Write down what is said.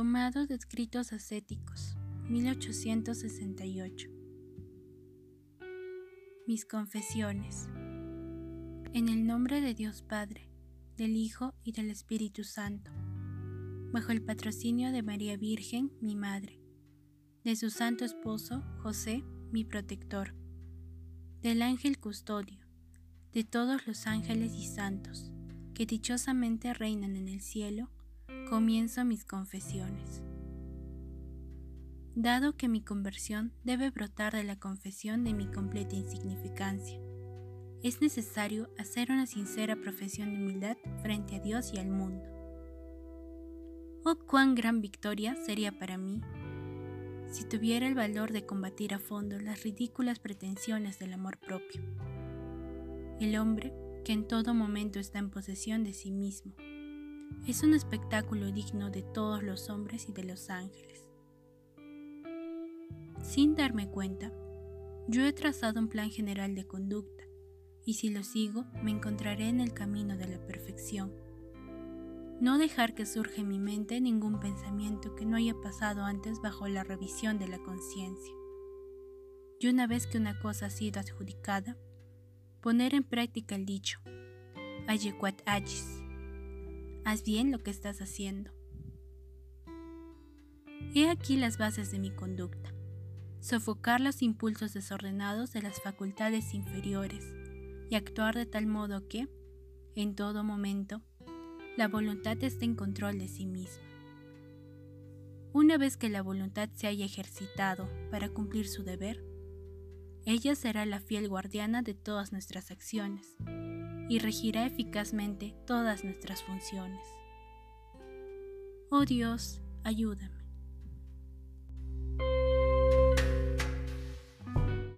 Amados Escritos Ascéticos, 1868. Mis confesiones. En el nombre de Dios Padre, del Hijo y del Espíritu Santo, bajo el patrocinio de María Virgen, mi Madre, de su Santo Esposo, José, mi protector, del ángel custodio, de todos los ángeles y santos, que dichosamente reinan en el cielo, comienzo mis confesiones. Dado que mi conversión debe brotar de la confesión de mi completa insignificancia, es necesario hacer una sincera profesión de humildad frente a Dios y al mundo. Oh, cuán gran victoria sería para mí si tuviera el valor de combatir a fondo las ridículas pretensiones del amor propio. El hombre que en todo momento está en posesión de sí mismo es un espectáculo digno de todos los hombres y de los ángeles. Sin darme cuenta, yo he trazado un plan general de conducta, y si lo sigo me encontraré en el camino de la perfección. No dejar que surja en mi mente ningún pensamiento que no haya pasado antes bajo la revisión de la conciencia. Y una vez que una cosa ha sido adjudicada, poner en práctica el dicho, Ayequat agis, haz bien lo que estás haciendo. He aquí las bases de mi conducta. Sofocar los impulsos desordenados de las facultades inferiores y actuar de tal modo que, en todo momento, la voluntad esté en control de sí misma. Una vez que la voluntad se haya ejercitado para cumplir su deber, ella será la fiel guardiana de todas nuestras acciones y regirá eficazmente todas nuestras funciones. Oh Dios, ayúdame.